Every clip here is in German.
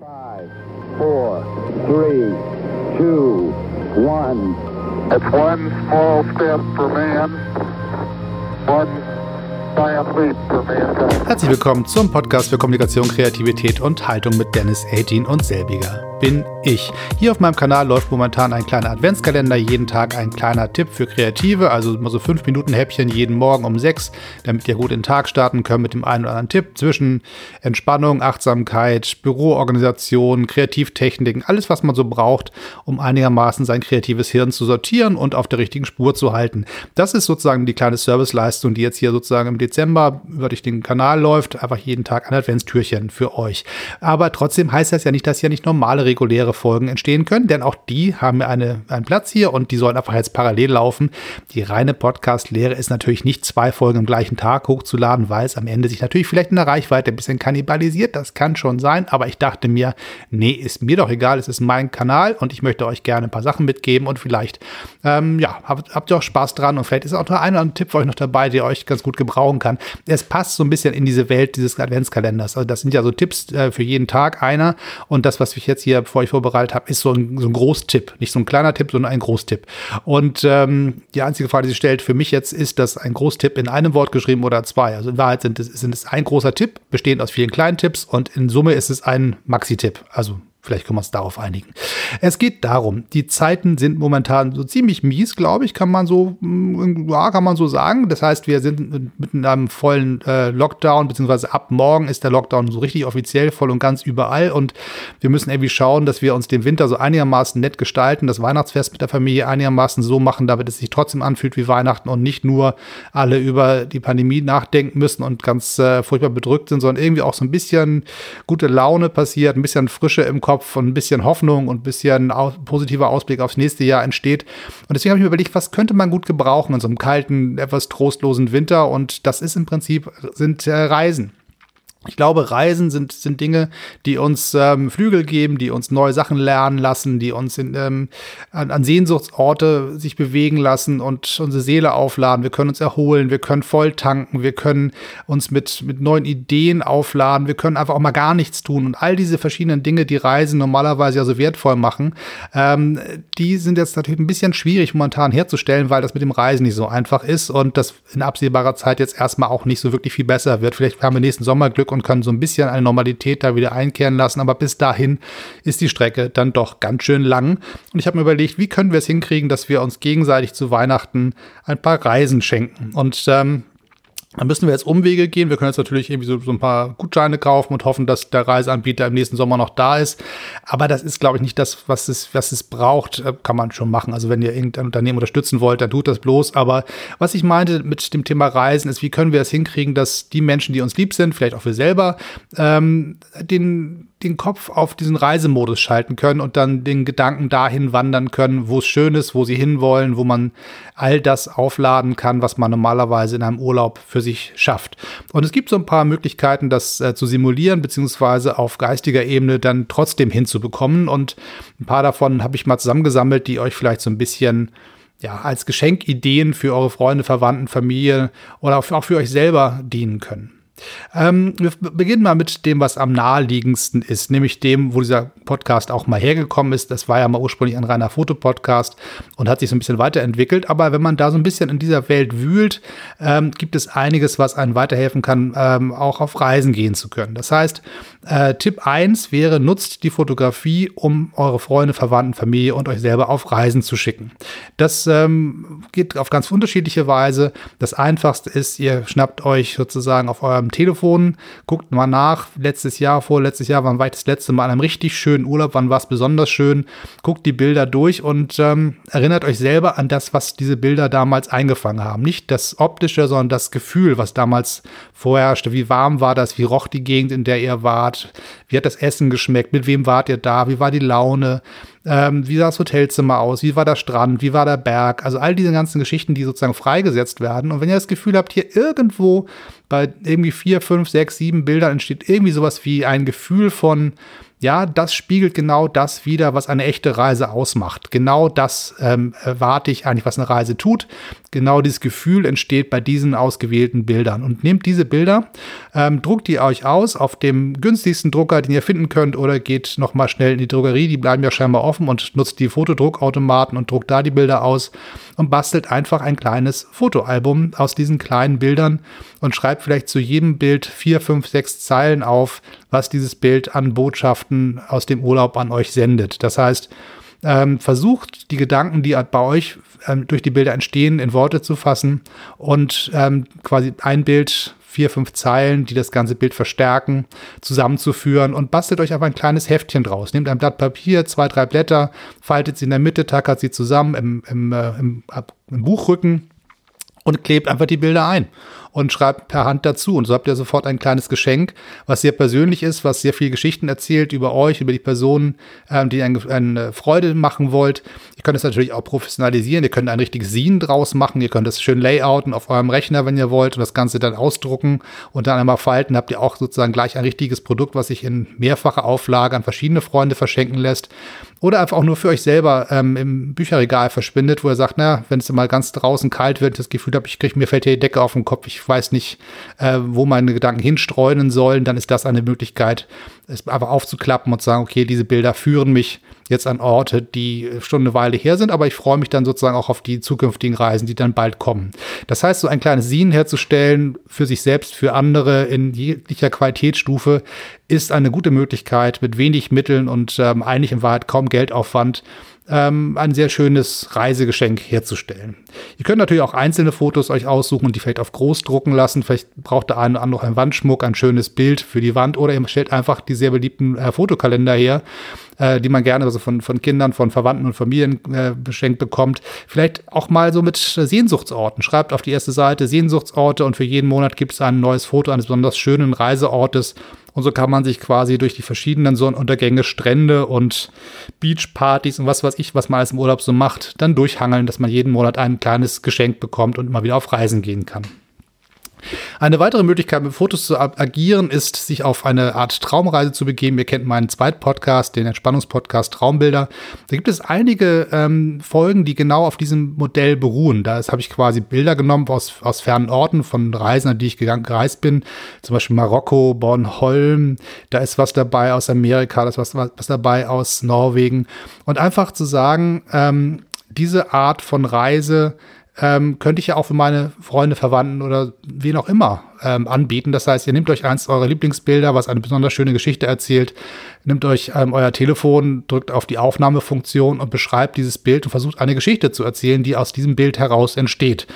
Five, four, three, two, one. It's one small step for man, one giant leap for mankind. Herzlich willkommen zum Podcast für Kommunikation, Kreativität und Haltung mit Dennis 18 und selbiger bin ich. Hier auf meinem Kanal läuft momentan ein kleiner Adventskalender, jeden Tag ein kleiner Tipp für Kreative, also immer so 5 Minuten Häppchen jeden Morgen um 6, damit ihr gut in den Tag starten könnt mit dem einen oder anderen Tipp zwischen Entspannung, Achtsamkeit, Büroorganisation, Kreativtechniken, alles was man so braucht, um einigermaßen sein kreatives Hirn zu sortieren und auf der richtigen Spur zu halten. Das ist sozusagen die kleine Serviceleistung, die jetzt hier sozusagen im Dezember über durch den Kanal läuft, einfach jeden Tag ein Adventstürchen für euch. Aber trotzdem heißt das ja nicht, dass hier nicht normale reguläre Folgen entstehen können, denn auch die haben eine, einen Platz hier und die sollen einfach jetzt parallel laufen. Die reine Podcast-Lehre ist natürlich nicht zwei Folgen am gleichen Tag hochzuladen, weil es am Ende sich natürlich vielleicht in der Reichweite ein bisschen kannibalisiert. Das kann schon sein, aber ich dachte mir, nee, ist mir doch egal, es ist mein Kanal und ich möchte euch gerne ein paar Sachen mitgeben und vielleicht, ähm, ja, habt, habt ihr auch Spaß dran und vielleicht ist auch noch ein oder ein Tipp für euch noch dabei, der euch ganz gut gebrauchen kann. Es passt so ein bisschen in diese Welt dieses Adventskalenders. Also das sind ja so Tipps äh, für jeden Tag einer und das, was ich jetzt hier vor euch vorbereitet habe, ist so ein, so ein Großtipp. Nicht so ein kleiner Tipp, sondern ein Großtipp. Und ähm, die einzige Frage, die sich stellt für mich jetzt, ist das ein Großtipp in einem Wort geschrieben oder zwei? Also in Wahrheit sind es, sind es ein großer Tipp, bestehend aus vielen kleinen Tipps und in Summe ist es ein Maxi-Tipp. Also Vielleicht können wir uns darauf einigen. Es geht darum, die Zeiten sind momentan so ziemlich mies, glaube ich, kann man so, mm, ja, kann man so sagen. Das heißt, wir sind in einem vollen äh, Lockdown, beziehungsweise ab morgen ist der Lockdown so richtig offiziell voll und ganz überall. Und wir müssen irgendwie schauen, dass wir uns den Winter so einigermaßen nett gestalten, das Weihnachtsfest mit der Familie einigermaßen so machen, damit es sich trotzdem anfühlt wie Weihnachten und nicht nur alle über die Pandemie nachdenken müssen und ganz äh, furchtbar bedrückt sind, sondern irgendwie auch so ein bisschen gute Laune passiert, ein bisschen Frische im Kopf Kopf und ein bisschen Hoffnung und ein bisschen aus, positiver Ausblick aufs nächste Jahr entsteht. Und deswegen habe ich mir überlegt, was könnte man gut gebrauchen in so einem kalten, etwas trostlosen Winter? Und das ist im Prinzip, sind äh, Reisen. Ich glaube, Reisen sind, sind Dinge, die uns ähm, Flügel geben, die uns neue Sachen lernen lassen, die uns in, ähm, an, an Sehnsuchtsorte sich bewegen lassen und unsere Seele aufladen. Wir können uns erholen, wir können voll tanken, wir können uns mit, mit neuen Ideen aufladen, wir können einfach auch mal gar nichts tun. Und all diese verschiedenen Dinge, die Reisen normalerweise ja so wertvoll machen, ähm, die sind jetzt natürlich ein bisschen schwierig momentan herzustellen, weil das mit dem Reisen nicht so einfach ist und das in absehbarer Zeit jetzt erstmal auch nicht so wirklich viel besser wird. Vielleicht haben wir nächsten Sommer Glück und können so ein bisschen eine Normalität da wieder einkehren lassen. Aber bis dahin ist die Strecke dann doch ganz schön lang. Und ich habe mir überlegt, wie können wir es hinkriegen, dass wir uns gegenseitig zu Weihnachten ein paar Reisen schenken. Und ähm, dann müssen wir jetzt Umwege gehen. Wir können jetzt natürlich irgendwie so, so, ein paar Gutscheine kaufen und hoffen, dass der Reiseanbieter im nächsten Sommer noch da ist. Aber das ist, glaube ich, nicht das, was es, was es braucht. Äh, kann man schon machen. Also wenn ihr irgendein Unternehmen unterstützen wollt, dann tut das bloß. Aber was ich meinte mit dem Thema Reisen ist, wie können wir es hinkriegen, dass die Menschen, die uns lieb sind, vielleicht auch wir selber, ähm, den den Kopf auf diesen Reisemodus schalten können und dann den Gedanken dahin wandern können, wo es schön ist, wo sie hinwollen, wo man all das aufladen kann, was man normalerweise in einem Urlaub für sich schafft. Und es gibt so ein paar Möglichkeiten, das äh, zu simulieren, beziehungsweise auf geistiger Ebene dann trotzdem hinzubekommen. Und ein paar davon habe ich mal zusammengesammelt, die euch vielleicht so ein bisschen ja, als Geschenkideen für eure Freunde, Verwandten, Familie oder auch für euch selber dienen können. Ähm, wir beginnen mal mit dem, was am naheliegendsten ist, nämlich dem, wo dieser Podcast auch mal hergekommen ist. Das war ja mal ursprünglich ein reiner Fotopodcast und hat sich so ein bisschen weiterentwickelt. Aber wenn man da so ein bisschen in dieser Welt wühlt, ähm, gibt es einiges, was einem weiterhelfen kann, ähm, auch auf Reisen gehen zu können. Das heißt, äh, Tipp 1 wäre, nutzt die Fotografie, um eure Freunde, Verwandten, Familie und euch selber auf Reisen zu schicken. Das ähm, geht auf ganz unterschiedliche Weise. Das einfachste ist, ihr schnappt euch sozusagen auf eurem Telefon, guckt mal nach, letztes Jahr, vorletztes Jahr, wann war ich das letzte Mal an einem richtig schönen Urlaub, wann war es besonders schön, guckt die Bilder durch und ähm, erinnert euch selber an das, was diese Bilder damals eingefangen haben. Nicht das Optische, sondern das Gefühl, was damals vorherrschte. Wie warm war das? Wie roch die Gegend, in der ihr wart? Wie hat das Essen geschmeckt? Mit wem wart ihr da? Wie war die Laune? Ähm, wie sah das Hotelzimmer aus? Wie war der Strand? Wie war der Berg? Also all diese ganzen Geschichten, die sozusagen freigesetzt werden. Und wenn ihr das Gefühl habt, hier irgendwo bei irgendwie vier, fünf, sechs, sieben Bildern entsteht irgendwie sowas wie ein Gefühl von, ja, das spiegelt genau das wieder, was eine echte Reise ausmacht. Genau das ähm, erwarte ich eigentlich, was eine Reise tut. Genau dieses Gefühl entsteht bei diesen ausgewählten Bildern. Und nehmt diese Bilder, ähm, druckt die euch aus auf dem günstigsten Drucker, den ihr finden könnt, oder geht nochmal schnell in die Drogerie, die bleiben ja scheinbar offen und nutzt die Fotodruckautomaten und druckt da die Bilder aus und bastelt einfach ein kleines Fotoalbum aus diesen kleinen Bildern und schreibt vielleicht zu jedem Bild vier, fünf, sechs Zeilen auf, was dieses Bild an Botschaften aus dem Urlaub an euch sendet. Das heißt, ähm, versucht die Gedanken, die bei euch ähm, durch die Bilder entstehen, in Worte zu fassen und ähm, quasi ein Bild, vier, fünf Zeilen, die das ganze Bild verstärken, zusammenzuführen und bastelt euch einfach ein kleines Heftchen draus. Nehmt ein Blatt Papier, zwei, drei Blätter, faltet sie in der Mitte, tackert sie zusammen im, im, äh, im, im Buchrücken und klebt einfach die Bilder ein und schreibt per Hand dazu. Und so habt ihr sofort ein kleines Geschenk, was sehr persönlich ist, was sehr viele Geschichten erzählt über euch, über die Personen, ähm, die eine, eine Freude machen wollt. Ihr könnt es natürlich auch professionalisieren. Ihr könnt ein richtiges Scene draus machen. Ihr könnt es schön layouten auf eurem Rechner, wenn ihr wollt, und das Ganze dann ausdrucken und dann einmal falten. Habt ihr auch sozusagen gleich ein richtiges Produkt, was sich in mehrfacher Auflage an verschiedene Freunde verschenken lässt. Oder einfach auch nur für euch selber ähm, im Bücherregal verschwindet, wo ihr sagt, na, wenn es mal ganz draußen kalt wird, das Gefühl habe, ich kriege mir fällt hier die Decke auf den Kopf, ich weiß nicht, äh, wo meine Gedanken hinstreunen sollen, dann ist das eine Möglichkeit, es einfach aufzuklappen und zu sagen, okay, diese Bilder führen mich jetzt an Orte, die schon eine Weile her sind, aber ich freue mich dann sozusagen auch auf die zukünftigen Reisen, die dann bald kommen. Das heißt, so ein kleines Scene herzustellen für sich selbst, für andere in jeglicher Qualitätsstufe ist eine gute Möglichkeit, mit wenig Mitteln und ähm, eigentlich in Wahrheit kaum Geldaufwand ähm, ein sehr schönes Reisegeschenk herzustellen. Ihr könnt natürlich auch einzelne Fotos euch aussuchen und die vielleicht auf groß drucken lassen. Vielleicht braucht der eine oder andere einen Wandschmuck, ein schönes Bild für die Wand oder ihr stellt einfach die sehr beliebten äh, Fotokalender her, äh, die man gerne also von, von Kindern, von Verwandten und Familien äh, beschenkt bekommt. Vielleicht auch mal so mit Sehnsuchtsorten. Schreibt auf die erste Seite Sehnsuchtsorte und für jeden Monat gibt es ein neues Foto eines besonders schönen Reiseortes und so kann man sich quasi durch die verschiedenen Sonnenuntergänge, Strände und Beachpartys und was weiß ich, was man alles im Urlaub so macht, dann durchhangeln, dass man jeden Monat ein kleines Geschenk bekommt und immer wieder auf Reisen gehen kann. Eine weitere Möglichkeit, mit Fotos zu agieren, ist, sich auf eine Art Traumreise zu begeben. Ihr kennt meinen zweiten Podcast, den Entspannungspodcast Traumbilder. Da gibt es einige ähm, Folgen, die genau auf diesem Modell beruhen. Da habe ich quasi Bilder genommen aus, aus fernen Orten, von Reisen, an die ich gegangen, gereist bin. Zum Beispiel Marokko, Bornholm. Da ist was dabei aus Amerika, da ist was, was dabei aus Norwegen. Und einfach zu sagen, ähm, diese Art von Reise ähm, könnte ich ja auch für meine Freunde, Verwandten oder wen auch immer ähm, anbieten. Das heißt, ihr nehmt euch eins eurer Lieblingsbilder, was eine besonders schöne Geschichte erzählt, nehmt euch ähm, euer Telefon, drückt auf die Aufnahmefunktion und beschreibt dieses Bild und versucht eine Geschichte zu erzählen, die aus diesem Bild heraus entsteht.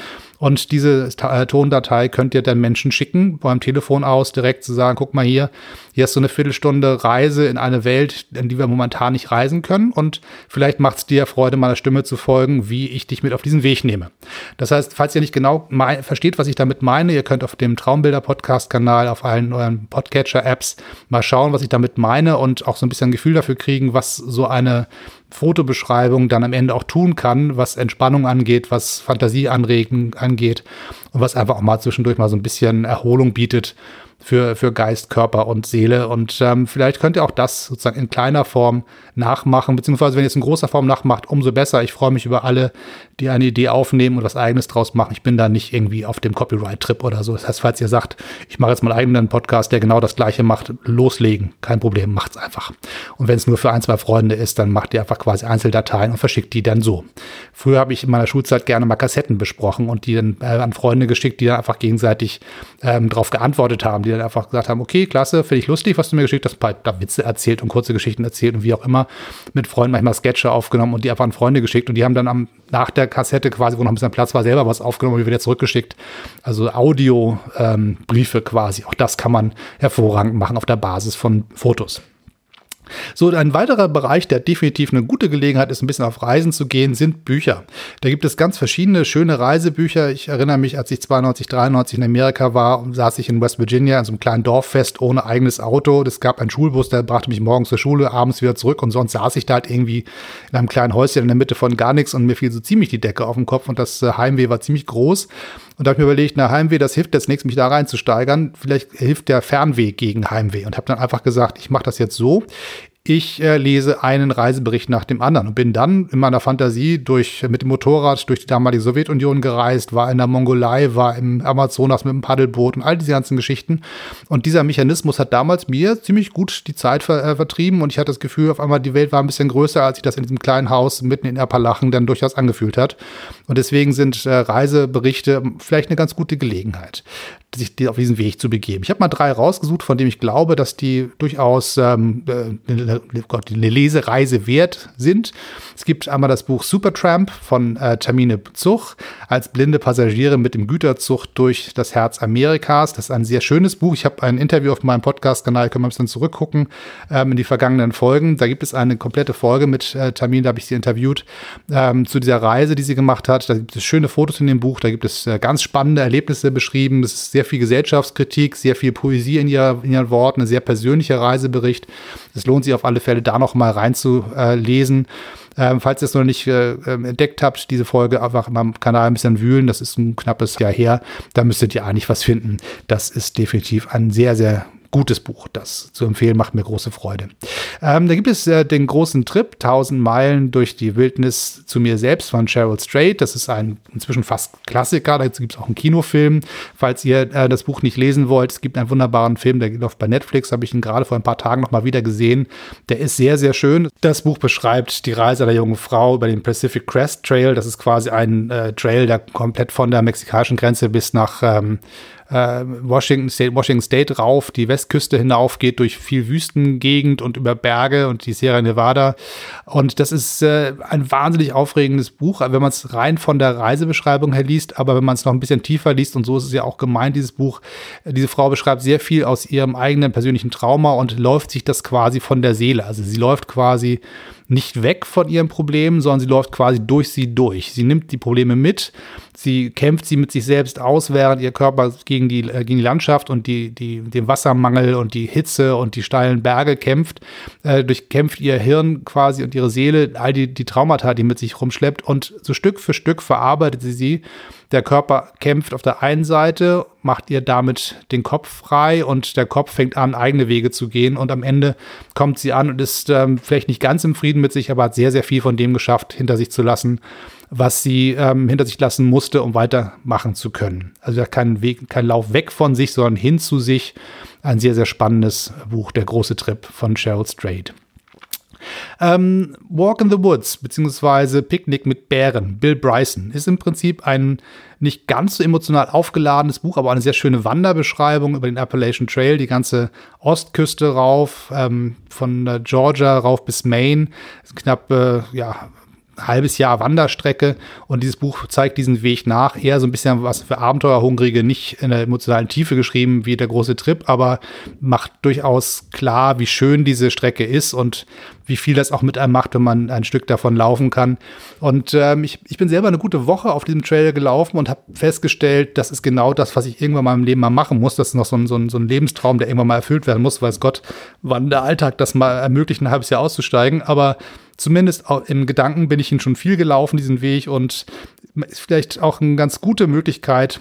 Und diese äh, Tondatei könnt ihr dann Menschen schicken, beim Telefon aus direkt zu sagen, guck mal hier, hier ist so eine Viertelstunde Reise in eine Welt, in die wir momentan nicht reisen können. Und vielleicht macht es dir Freude, meiner Stimme zu folgen, wie ich dich mit auf diesen Weg nehme. Das heißt, falls ihr nicht genau versteht, was ich damit meine, ihr könnt auf dem Traumbilder-Podcast-Kanal, auf allen euren Podcatcher-Apps mal schauen, was ich damit meine und auch so ein bisschen ein Gefühl dafür kriegen, was so eine Fotobeschreibung dann am Ende auch tun kann, was Entspannung angeht, was Fantasie anregen angeht und was einfach auch mal zwischendurch mal so ein bisschen Erholung bietet für, für Geist, Körper und Seele. Und ähm, vielleicht könnt ihr auch das sozusagen in kleiner Form nachmachen, beziehungsweise wenn ihr es in großer Form nachmacht, umso besser. Ich freue mich über alle, die eine Idee aufnehmen und was eigenes draus machen. Ich bin da nicht irgendwie auf dem Copyright-Trip oder so. Das heißt, falls ihr sagt, ich mache jetzt mal einen Podcast, der genau das gleiche macht, loslegen. Kein Problem, macht's einfach. Und wenn es nur für ein, zwei Freunde ist, dann macht ihr einfach quasi Einzeldateien und verschickt die dann so. Früher habe ich in meiner Schulzeit gerne mal Kassetten besprochen und die dann äh, an Freunde geschickt, die dann einfach gegenseitig ähm, darauf geantwortet haben, die dann einfach gesagt haben, okay, klasse, finde ich lustig, was du mir geschickt hast, ein paar Witze erzählt und kurze Geschichten erzählt und wie auch immer, mit Freunden manchmal Sketche aufgenommen und die einfach an Freunde geschickt und die haben dann am, nach der Kassette quasi, wo noch ein bisschen Platz war, selber was aufgenommen und wieder zurückgeschickt. Also Audio-Briefe ähm, quasi. Auch das kann man hervorragend machen auf der Basis von Fotos. So, ein weiterer Bereich, der definitiv eine gute Gelegenheit ist, ein bisschen auf Reisen zu gehen, sind Bücher. Da gibt es ganz verschiedene schöne Reisebücher. Ich erinnere mich, als ich 92, 93 in Amerika war, saß ich in West Virginia in so einem kleinen Dorffest ohne eigenes Auto. Es gab einen Schulbus, der brachte mich morgens zur Schule, abends wieder zurück und sonst saß ich da halt irgendwie in einem kleinen Häuschen in der Mitte von gar nichts und mir fiel so ziemlich die Decke auf den Kopf und das äh, Heimweh war ziemlich groß. Und da habe ich mir überlegt, na, Heimweh, das hilft jetzt nichts, mich da reinzusteigern. Vielleicht hilft der Fernweg gegen Heimweh. Und habe dann einfach gesagt, ich mache das jetzt so ich äh, lese einen Reisebericht nach dem anderen und bin dann in meiner Fantasie durch, mit dem Motorrad durch die damalige Sowjetunion gereist, war in der Mongolei, war im Amazonas mit dem Paddelboot und all diese ganzen Geschichten. Und dieser Mechanismus hat damals mir ziemlich gut die Zeit ver äh, vertrieben und ich hatte das Gefühl, auf einmal die Welt war ein bisschen größer, als sich das in diesem kleinen Haus mitten in Appalachen dann durchaus angefühlt hat. Und deswegen sind äh, Reiseberichte vielleicht eine ganz gute Gelegenheit sich auf diesen Weg zu begeben. Ich habe mal drei rausgesucht, von denen ich glaube, dass die durchaus ähm, äh, eine, eine Lesereise wert sind. Es gibt einmal das Buch Supertramp von äh, Tamine Zug als blinde Passagiere mit dem Güterzug durch das Herz Amerikas. Das ist ein sehr schönes Buch. Ich habe ein Interview auf meinem Podcast-Kanal, können wir ein bisschen zurückgucken ähm, in die vergangenen Folgen. Da gibt es eine komplette Folge mit äh, Tamine, da habe ich sie interviewt, ähm, zu dieser Reise, die sie gemacht hat. Da gibt es schöne Fotos in dem Buch, da gibt es äh, ganz spannende Erlebnisse beschrieben. Es ist sehr viel Gesellschaftskritik, sehr viel Poesie in, ihrer, in ihren Worten, ein sehr persönlicher Reisebericht. Es lohnt sich auf alle Fälle, da noch mal reinzulesen. Ähm, falls ihr es noch nicht äh, ähm, entdeckt habt, diese Folge einfach in meinem Kanal ein bisschen wühlen. Das ist ein knappes Jahr her. Da müsstet ihr eigentlich was finden. Das ist definitiv ein sehr, sehr gutes Buch. Das zu empfehlen macht mir große Freude. Ähm, da gibt es äh, den großen Trip, 1000 Meilen durch die Wildnis zu mir selbst von Cheryl Strait. Das ist ein inzwischen fast Klassiker. Da gibt es auch einen Kinofilm. Falls ihr äh, das Buch nicht lesen wollt, es gibt einen wunderbaren Film, der läuft bei Netflix. Habe ich ihn gerade vor ein paar Tagen noch mal wieder gesehen. Der ist sehr, sehr schön. Das Buch beschreibt die Reise der jungen Frau über den Pacific Crest Trail. Das ist quasi ein äh, Trail, der komplett von der mexikanischen Grenze bis nach ähm, äh, Washington, State, Washington State rauf, die Westküste hinauf geht durch viel Wüstengegend und über Berge und die Sierra Nevada. Und das ist äh, ein wahnsinnig aufregendes Buch, wenn man es rein von der Reisebeschreibung her liest, aber wenn man es noch ein bisschen tiefer liest, und so ist es ja auch gemeint, dieses Buch, diese Frau beschreibt sehr viel aus ihrem eigenen persönlichen Trauma und läuft sich das quasi von der Seele. Also sie läuft quasi nicht weg von ihren Problemen, sondern sie läuft quasi durch sie durch. Sie nimmt die Probleme mit, sie kämpft sie mit sich selbst aus, während ihr Körper gegen die, äh, gegen die Landschaft und die, die, den Wassermangel und die Hitze und die steilen Berge kämpft, äh, durchkämpft ihr Hirn quasi und ihre Seele, all die, die Traumata, die mit sich rumschleppt und so Stück für Stück verarbeitet sie sie der Körper kämpft auf der einen Seite, macht ihr damit den Kopf frei und der Kopf fängt an, eigene Wege zu gehen und am Ende kommt sie an und ist ähm, vielleicht nicht ganz im Frieden mit sich, aber hat sehr, sehr viel von dem geschafft, hinter sich zu lassen, was sie ähm, hinter sich lassen musste, um weitermachen zu können. Also kein Weg, kein Lauf weg von sich, sondern hin zu sich. Ein sehr, sehr spannendes Buch, Der große Trip von Cheryl Strait. Ähm, Walk in the Woods, beziehungsweise Picknick mit Bären, Bill Bryson, ist im Prinzip ein nicht ganz so emotional aufgeladenes Buch, aber eine sehr schöne Wanderbeschreibung über den Appalachian Trail, die ganze Ostküste rauf, ähm, von Georgia rauf bis Maine. Knapp, äh, ja, halbes Jahr Wanderstrecke und dieses Buch zeigt diesen Weg nach. Eher so ein bisschen was für Abenteuerhungrige, nicht in der emotionalen Tiefe geschrieben wie der große Trip, aber macht durchaus klar, wie schön diese Strecke ist und wie viel das auch mit einem macht, wenn man ein Stück davon laufen kann. Und ähm, ich, ich bin selber eine gute Woche auf diesem Trail gelaufen und habe festgestellt, das ist genau das, was ich irgendwann mal im Leben mal machen muss. Das ist noch so ein, so ein, so ein Lebenstraum, der irgendwann mal erfüllt werden muss, weiß Gott, wann der Alltag das mal ermöglicht, ein halbes Jahr auszusteigen. Aber zumindest im Gedanken bin ich ihn schon viel gelaufen, diesen Weg, und ist vielleicht auch eine ganz gute Möglichkeit,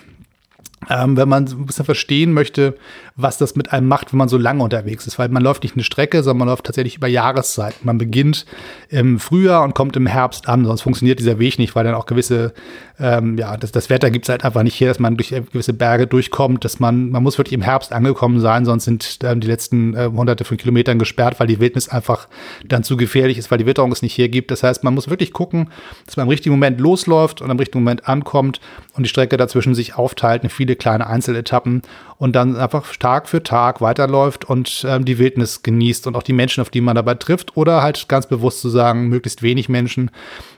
ähm, wenn man ein bisschen verstehen möchte, was das mit einem macht, wenn man so lange unterwegs ist. Weil man läuft nicht eine Strecke, sondern man läuft tatsächlich über Jahreszeiten. Man beginnt im Frühjahr und kommt im Herbst an, sonst funktioniert dieser Weg nicht, weil dann auch gewisse, ähm, ja, das, das Wetter gibt es halt einfach nicht hier, dass man durch gewisse Berge durchkommt, dass man, man muss wirklich im Herbst angekommen sein, sonst sind ähm, die letzten äh, hunderte von Kilometern gesperrt, weil die Wildnis einfach dann zu gefährlich ist, weil die Witterung es nicht hier gibt. Das heißt, man muss wirklich gucken, dass man im richtigen Moment losläuft und im richtigen Moment ankommt und die Strecke dazwischen sich aufteilt in viele kleine Einzeletappen und dann einfach Tag für Tag weiterläuft und ähm, die Wildnis genießt und auch die Menschen, auf die man dabei trifft oder halt ganz bewusst zu sagen, möglichst wenig Menschen,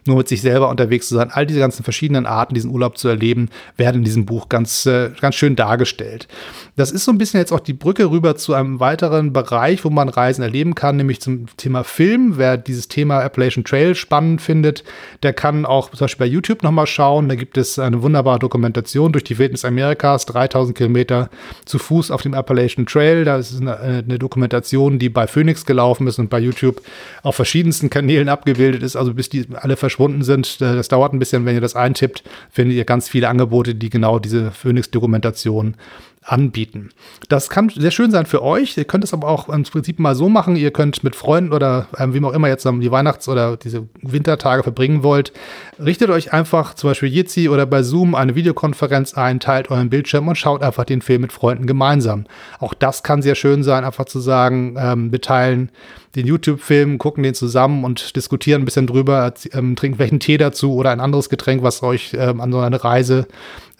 nur mit sich selber unterwegs zu sein. All diese ganzen verschiedenen Arten, diesen Urlaub zu erleben, werden in diesem Buch ganz, äh, ganz schön dargestellt. Das ist so ein bisschen jetzt auch die Brücke rüber zu einem weiteren Bereich, wo man Reisen erleben kann, nämlich zum Thema Film. Wer dieses Thema Appalachian Trail spannend findet, der kann auch zum Beispiel bei YouTube nochmal schauen. Da gibt es eine wunderbare Dokumentation durch die Wildnis Amerikas, 3000 Kilometer zu Fuß auf dem Appalachian Trail. Da ist eine, eine Dokumentation, die bei Phoenix gelaufen ist und bei YouTube auf verschiedensten Kanälen abgebildet ist. Also bis die alle verschwunden sind, äh, das dauert ein bisschen, wenn ihr das eintippt, findet ihr ganz viele Angebote, die genau diese Phoenix-Dokumentation anbieten. Das kann sehr schön sein für euch. Ihr könnt es aber auch im Prinzip mal so machen. Ihr könnt mit Freunden oder ähm, wem auch immer jetzt die Weihnachts- oder diese Wintertage verbringen wollt, richtet euch einfach zum Beispiel Jitsi oder bei Zoom eine Videokonferenz ein, teilt euren Bildschirm und schaut einfach den Film mit Freunden gemeinsam. Auch das kann sehr schön sein, einfach zu sagen, ähm, beteilen den YouTube-Film, gucken den zusammen und diskutieren ein bisschen drüber, ähm, trinken welchen Tee dazu oder ein anderes Getränk, was euch ähm, an so einer Reise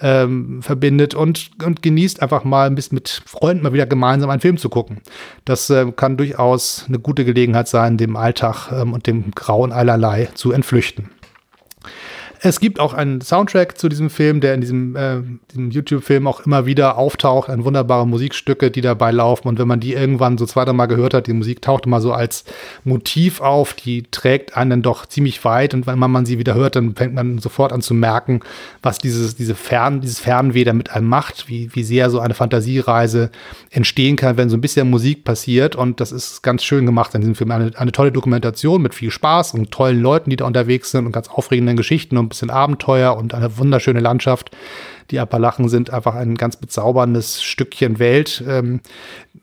ähm, verbindet und, und genießt einfach mal ein bisschen mit Freunden mal wieder gemeinsam einen Film zu gucken. Das äh, kann durchaus eine gute Gelegenheit sein, dem Alltag ähm, und dem Grauen allerlei zu entflüchten. Es gibt auch einen Soundtrack zu diesem Film, der in diesem, äh, diesem YouTube-Film auch immer wieder auftaucht. Ein wunderbare Musikstücke, die dabei laufen. Und wenn man die irgendwann so zwei, drei Mal gehört hat, die Musik taucht immer so als Motiv auf. Die trägt einen dann doch ziemlich weit. Und wenn man sie wieder hört, dann fängt man sofort an zu merken, was dieses, diese Fern, dieses Fernweh damit einem macht, wie, wie sehr so eine Fantasiereise entstehen kann, wenn so ein bisschen Musik passiert. Und das ist ganz schön gemacht in diesem Film. Eine, eine tolle Dokumentation mit viel Spaß und tollen Leuten, die da unterwegs sind und ganz aufregenden Geschichten und bisschen Abenteuer und eine wunderschöne Landschaft. Die Appalachen sind einfach ein ganz bezauberndes Stückchen Welt. Ähm,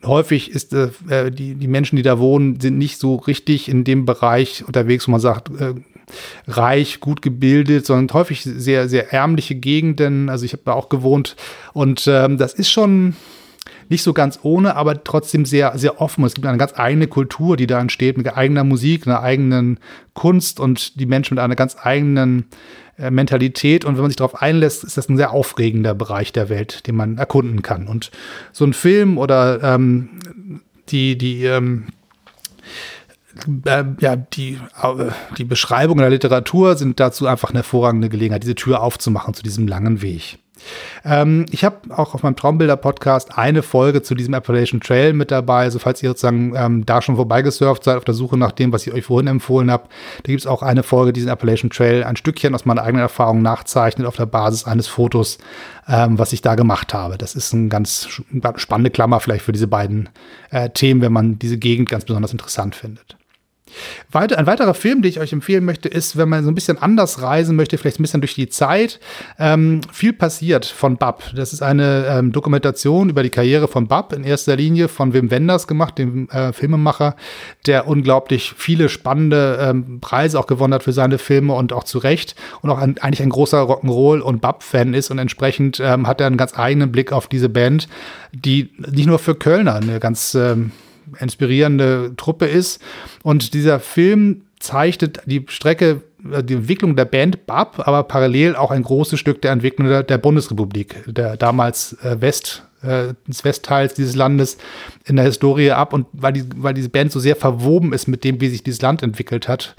häufig ist äh, äh, die, die Menschen, die da wohnen, sind nicht so richtig in dem Bereich unterwegs, wo man sagt, äh, reich, gut gebildet, sondern häufig sehr, sehr ärmliche Gegenden. Also ich habe da auch gewohnt und ähm, das ist schon nicht so ganz ohne, aber trotzdem sehr, sehr offen. Es gibt eine ganz eigene Kultur, die da entsteht, mit eigener Musik, einer eigenen Kunst und die Menschen mit einer ganz eigenen äh, Mentalität. Und wenn man sich darauf einlässt, ist das ein sehr aufregender Bereich der Welt, den man erkunden kann. Und so ein Film oder ähm, die, die, ähm, äh, ja, die, äh, die Beschreibung der Literatur sind dazu einfach eine hervorragende Gelegenheit, diese Tür aufzumachen zu diesem langen Weg. Ähm, ich habe auch auf meinem Traumbilder-Podcast eine Folge zu diesem Appalachian Trail mit dabei. Also falls ihr sozusagen ähm, da schon vorbeigesurft seid auf der Suche nach dem, was ich euch vorhin empfohlen habe, da gibt es auch eine Folge, diesen Appalachian Trail ein Stückchen aus meiner eigenen Erfahrung nachzeichnet auf der Basis eines Fotos, ähm, was ich da gemacht habe. Das ist ein ganz spannende Klammer vielleicht für diese beiden äh, Themen, wenn man diese Gegend ganz besonders interessant findet. Weiter, ein weiterer Film, den ich euch empfehlen möchte, ist, wenn man so ein bisschen anders reisen möchte, vielleicht ein bisschen durch die Zeit. Ähm, viel passiert von Bab. Das ist eine ähm, Dokumentation über die Karriere von Bab, in erster Linie von Wim Wenders gemacht, dem äh, Filmemacher, der unglaublich viele spannende ähm, Preise auch gewonnen hat für seine Filme und auch zu Recht und auch ein, eigentlich ein großer Rock'n'Roll- und Bab-Fan ist und entsprechend ähm, hat er einen ganz eigenen Blick auf diese Band, die nicht nur für Kölner eine ganz ähm, inspirierende Truppe ist. Und dieser Film zeichnet die Strecke, äh, die Entwicklung der Band BAP, aber parallel auch ein großes Stück der Entwicklung der, der Bundesrepublik, der damals äh, West, äh, des Westteils dieses Landes in der Historie ab. Und weil, die, weil diese Band so sehr verwoben ist mit dem, wie sich dieses Land entwickelt hat.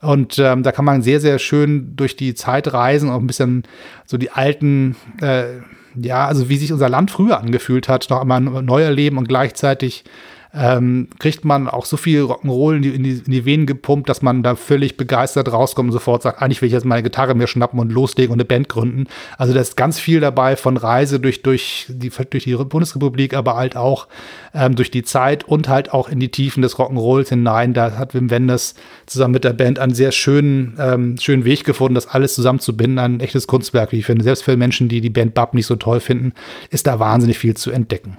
Und ähm, da kann man sehr, sehr schön durch die Zeit reisen, auch ein bisschen so die alten, äh, ja, also wie sich unser Land früher angefühlt hat, noch einmal neu erleben und gleichzeitig ähm, kriegt man auch so viel Rock'n'Roll in die, in, die, in die Venen gepumpt, dass man da völlig begeistert rauskommt und sofort sagt, eigentlich will ich jetzt meine Gitarre mir schnappen und loslegen und eine Band gründen. Also da ist ganz viel dabei von Reise durch, durch, die, durch die Bundesrepublik, aber halt auch ähm, durch die Zeit und halt auch in die Tiefen des Rock'n'Rolls hinein. Da hat Wim Wenders zusammen mit der Band einen sehr schönen, ähm, schönen Weg gefunden, das alles zusammenzubinden. Ein echtes Kunstwerk, wie ich finde. Selbst für Menschen, die die Band Bab nicht so toll finden, ist da wahnsinnig viel zu entdecken.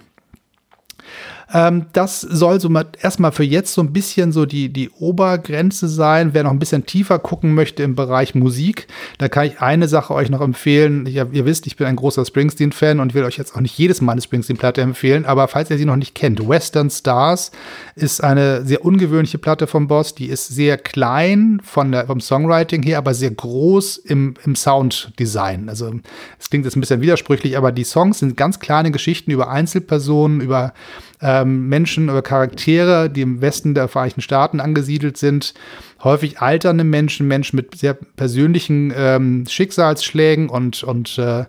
Ähm, das soll so mal erstmal für jetzt so ein bisschen so die, die Obergrenze sein. Wer noch ein bisschen tiefer gucken möchte im Bereich Musik, da kann ich eine Sache euch noch empfehlen. Ich, ihr wisst, ich bin ein großer Springsteen-Fan und will euch jetzt auch nicht jedes Mal eine Springsteen-Platte empfehlen, aber falls ihr sie noch nicht kennt, Western Stars ist eine sehr ungewöhnliche Platte vom Boss. Die ist sehr klein von der, vom Songwriting her, aber sehr groß im, im Sounddesign. Also es klingt jetzt ein bisschen widersprüchlich, aber die Songs sind ganz kleine Geschichten über Einzelpersonen, über ähm, Menschen oder Charaktere, die im Westen der Vereinigten Staaten angesiedelt sind, häufig alternde Menschen, Menschen mit sehr persönlichen ähm, Schicksalsschlägen und, und äh,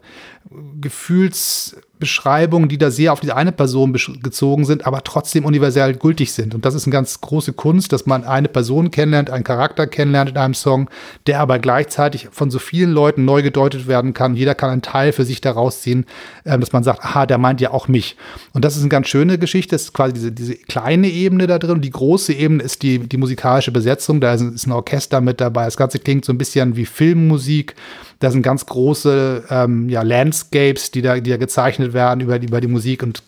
Gefühls Beschreibungen, die da sehr auf diese eine Person gezogen sind, aber trotzdem universell gültig sind. Und das ist eine ganz große Kunst, dass man eine Person kennenlernt, einen Charakter kennenlernt in einem Song, der aber gleichzeitig von so vielen Leuten neu gedeutet werden kann. Jeder kann einen Teil für sich daraus ziehen, äh, dass man sagt, aha, der meint ja auch mich. Und das ist eine ganz schöne Geschichte. Das ist quasi diese, diese kleine Ebene da drin. Die große Ebene ist die, die musikalische Besetzung. Da ist, ist ein Orchester mit dabei. Das Ganze klingt so ein bisschen wie Filmmusik. Da sind ganz große ähm, ja, Landscapes, die da, die da gezeichnet werden über, über die Musik und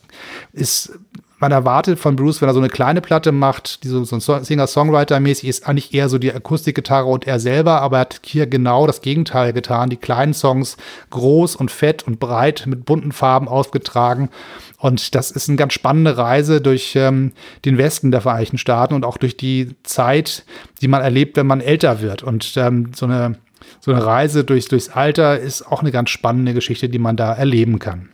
ist man erwartet von Bruce, wenn er so eine kleine Platte macht, die so, so ein Singer-Songwriter-mäßig ist, eigentlich eher so die Akustikgitarre und er selber, aber er hat hier genau das Gegenteil getan. Die kleinen Songs groß und fett und breit mit bunten Farben aufgetragen. Und das ist eine ganz spannende Reise durch ähm, den Westen der Vereinigten Staaten und auch durch die Zeit, die man erlebt, wenn man älter wird. Und ähm, so eine so eine Reise durchs, durchs Alter ist auch eine ganz spannende Geschichte, die man da erleben kann.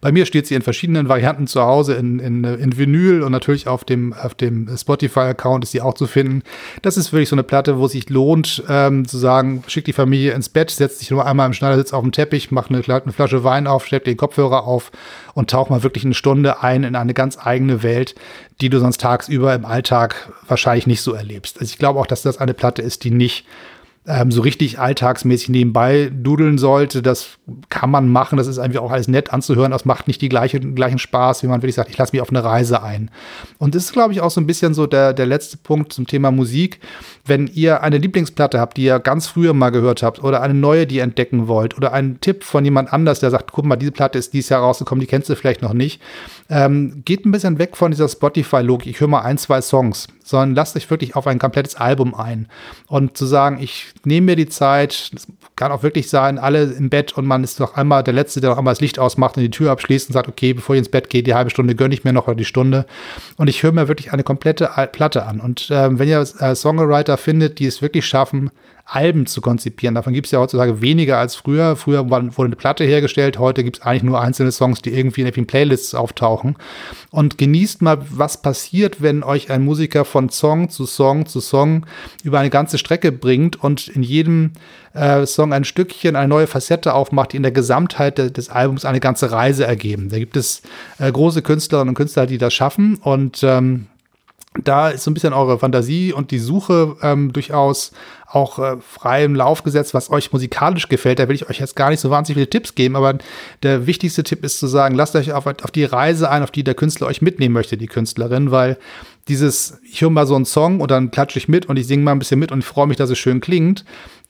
Bei mir steht sie in verschiedenen Varianten zu Hause, in, in, in Vinyl und natürlich auf dem, auf dem Spotify-Account ist sie auch zu finden. Das ist wirklich so eine Platte, wo es sich lohnt, ähm, zu sagen, schick die Familie ins Bett, setzt sich nur einmal im Schneidersitz auf den Teppich, macht eine, eine Flasche Wein auf, stellt den Kopfhörer auf und taucht mal wirklich eine Stunde ein in eine ganz eigene Welt, die du sonst tagsüber im Alltag wahrscheinlich nicht so erlebst. Also ich glaube auch, dass das eine Platte ist, die nicht ähm, so richtig alltagsmäßig nebenbei dudeln sollte. Das kann man machen. Das ist einfach auch alles nett anzuhören. Das macht nicht die gleiche, gleichen Spaß, wie man wirklich sagt, ich lasse mich auf eine Reise ein. Und das ist, glaube ich, auch so ein bisschen so der, der letzte Punkt zum Thema Musik. Wenn ihr eine Lieblingsplatte habt, die ihr ganz früher mal gehört habt, oder eine neue, die ihr entdecken wollt, oder einen Tipp von jemand anders, der sagt, guck mal, diese Platte ist dieses Jahr rausgekommen, die kennst du vielleicht noch nicht, ähm, geht ein bisschen weg von dieser Spotify-Logik. Ich höre mal ein, zwei Songs, sondern lasst euch wirklich auf ein komplettes Album ein. Und zu sagen, ich nehme mir die Zeit, das kann auch wirklich sein, alle im Bett und man ist noch einmal der Letzte, der noch einmal das Licht ausmacht und die Tür abschließt und sagt, okay, bevor ich ins Bett gehe, die halbe Stunde gönne ich mir noch oder die Stunde. Und ich höre mir wirklich eine komplette Platte an. Und ähm, wenn ihr äh, Songwriter findet, die es wirklich schaffen, Alben zu konzipieren. Davon gibt es ja heutzutage weniger als früher. Früher wurde eine Platte hergestellt, heute gibt es eigentlich nur einzelne Songs, die irgendwie in den Playlists auftauchen. Und genießt mal, was passiert, wenn euch ein Musiker von Song zu Song zu Song über eine ganze Strecke bringt und in jedem äh, Song ein Stückchen, eine neue Facette aufmacht, die in der Gesamtheit de des Albums eine ganze Reise ergeben. Da gibt es äh, große Künstlerinnen und Künstler, die das schaffen und ähm, da ist so ein bisschen eure Fantasie und die Suche ähm, durchaus auch äh, frei im Lauf gesetzt, was euch musikalisch gefällt. Da will ich euch jetzt gar nicht so wahnsinnig viele Tipps geben, aber der wichtigste Tipp ist zu sagen, lasst euch auf, auf die Reise ein, auf die der Künstler euch mitnehmen möchte, die Künstlerin, weil dieses, ich höre mal so einen Song und dann klatsche ich mit und ich singe mal ein bisschen mit und freue mich, dass es schön klingt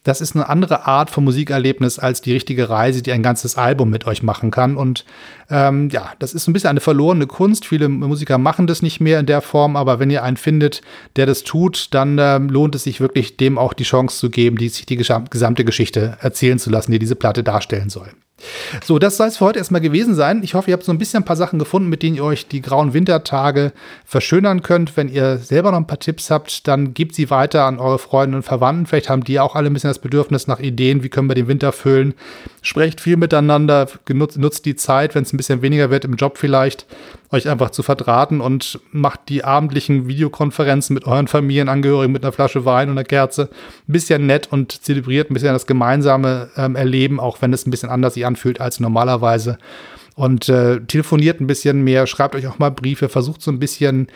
das ist eine andere Art von Musikerlebnis als die richtige Reise, die ein ganzes Album mit euch machen kann. Und ähm, ja, das ist ein bisschen eine verlorene Kunst. Viele Musiker machen das nicht mehr in der Form, aber wenn ihr einen findet, der das tut, dann ähm, lohnt es sich wirklich, dem auch die Chance zu geben, die sich die gesamte Geschichte erzählen zu lassen, die diese Platte darstellen soll. So, das soll es für heute erstmal gewesen sein. Ich hoffe, ihr habt so ein bisschen ein paar Sachen gefunden, mit denen ihr euch die grauen Wintertage verschönern könnt. Wenn ihr selber noch ein paar Tipps habt, dann gebt sie weiter an eure Freunde und Verwandten. Vielleicht haben die auch alle ein bisschen das Bedürfnis nach Ideen, wie können wir den Winter füllen. Sprecht viel miteinander, genutzt, nutzt die Zeit, wenn es ein bisschen weniger wird im Job vielleicht, euch einfach zu verdrahten und macht die abendlichen Videokonferenzen mit euren Familienangehörigen mit einer Flasche Wein und einer Kerze ein bisschen nett und zelebriert ein bisschen das gemeinsame ähm, Erleben, auch wenn es ein bisschen anders sich anfühlt als normalerweise. Und äh, telefoniert ein bisschen mehr, schreibt euch auch mal Briefe, versucht so ein bisschen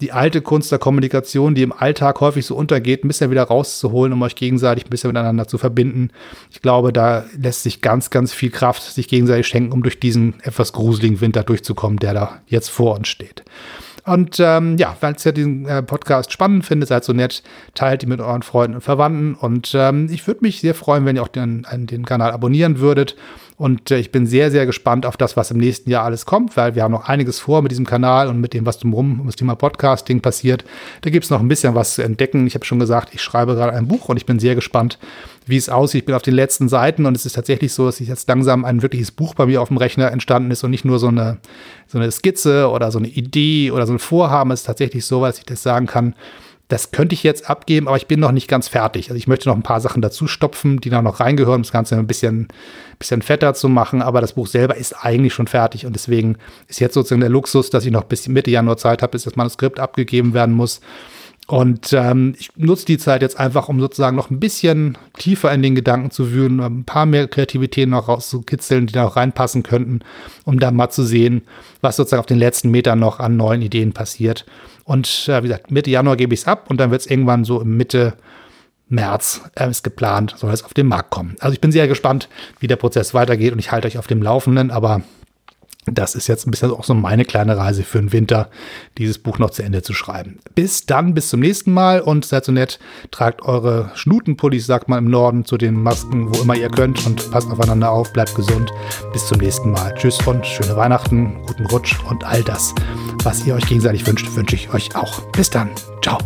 die alte Kunst der Kommunikation, die im Alltag häufig so untergeht, ein bisschen wieder rauszuholen, um euch gegenseitig ein bisschen miteinander zu verbinden. Ich glaube, da lässt sich ganz, ganz viel Kraft sich gegenseitig schenken, um durch diesen etwas gruseligen Winter durchzukommen, der da jetzt vor uns steht. Und ähm, ja, falls ihr diesen äh, Podcast spannend findet, seid so nett, teilt ihn mit euren Freunden und Verwandten. Und ähm, ich würde mich sehr freuen, wenn ihr auch den, den Kanal abonnieren würdet. Und äh, ich bin sehr, sehr gespannt auf das, was im nächsten Jahr alles kommt, weil wir haben noch einiges vor mit diesem Kanal und mit dem, was drumherum um das Thema Podcasting passiert. Da gibt es noch ein bisschen was zu entdecken. Ich habe schon gesagt, ich schreibe gerade ein Buch und ich bin sehr gespannt, wie es aussieht. Ich bin auf den letzten Seiten und es ist tatsächlich so, dass jetzt langsam ein wirkliches Buch bei mir auf dem Rechner entstanden ist und nicht nur so eine, so eine Skizze oder so eine Idee oder so ein Vorhaben. Es ist tatsächlich so, dass ich das sagen kann, das könnte ich jetzt abgeben, aber ich bin noch nicht ganz fertig. Also ich möchte noch ein paar Sachen dazu stopfen, die da noch reingehören, um das Ganze ein bisschen, bisschen fetter zu machen. Aber das Buch selber ist eigentlich schon fertig und deswegen ist jetzt sozusagen der Luxus, dass ich noch bis Mitte Januar Zeit habe, bis das Manuskript abgegeben werden muss. Und ähm, ich nutze die Zeit jetzt einfach, um sozusagen noch ein bisschen tiefer in den Gedanken zu wühlen, ein paar mehr Kreativitäten noch rauszukitzeln, die da auch reinpassen könnten, um dann mal zu sehen, was sozusagen auf den letzten Metern noch an neuen Ideen passiert. Und äh, wie gesagt, Mitte Januar gebe ich es ab und dann wird es irgendwann so im Mitte März äh, ist geplant, soll es auf den Markt kommen. Also ich bin sehr gespannt, wie der Prozess weitergeht und ich halte euch auf dem Laufenden, aber das ist jetzt ein bisschen auch so meine kleine Reise für den Winter, dieses Buch noch zu Ende zu schreiben. Bis dann, bis zum nächsten Mal und seid so nett, tragt eure Schnutenpullis, sagt man im Norden, zu den Masken, wo immer ihr könnt und passt aufeinander auf, bleibt gesund. Bis zum nächsten Mal. Tschüss und schöne Weihnachten, guten Rutsch und all das, was ihr euch gegenseitig wünscht, wünsche ich euch auch. Bis dann. Ciao.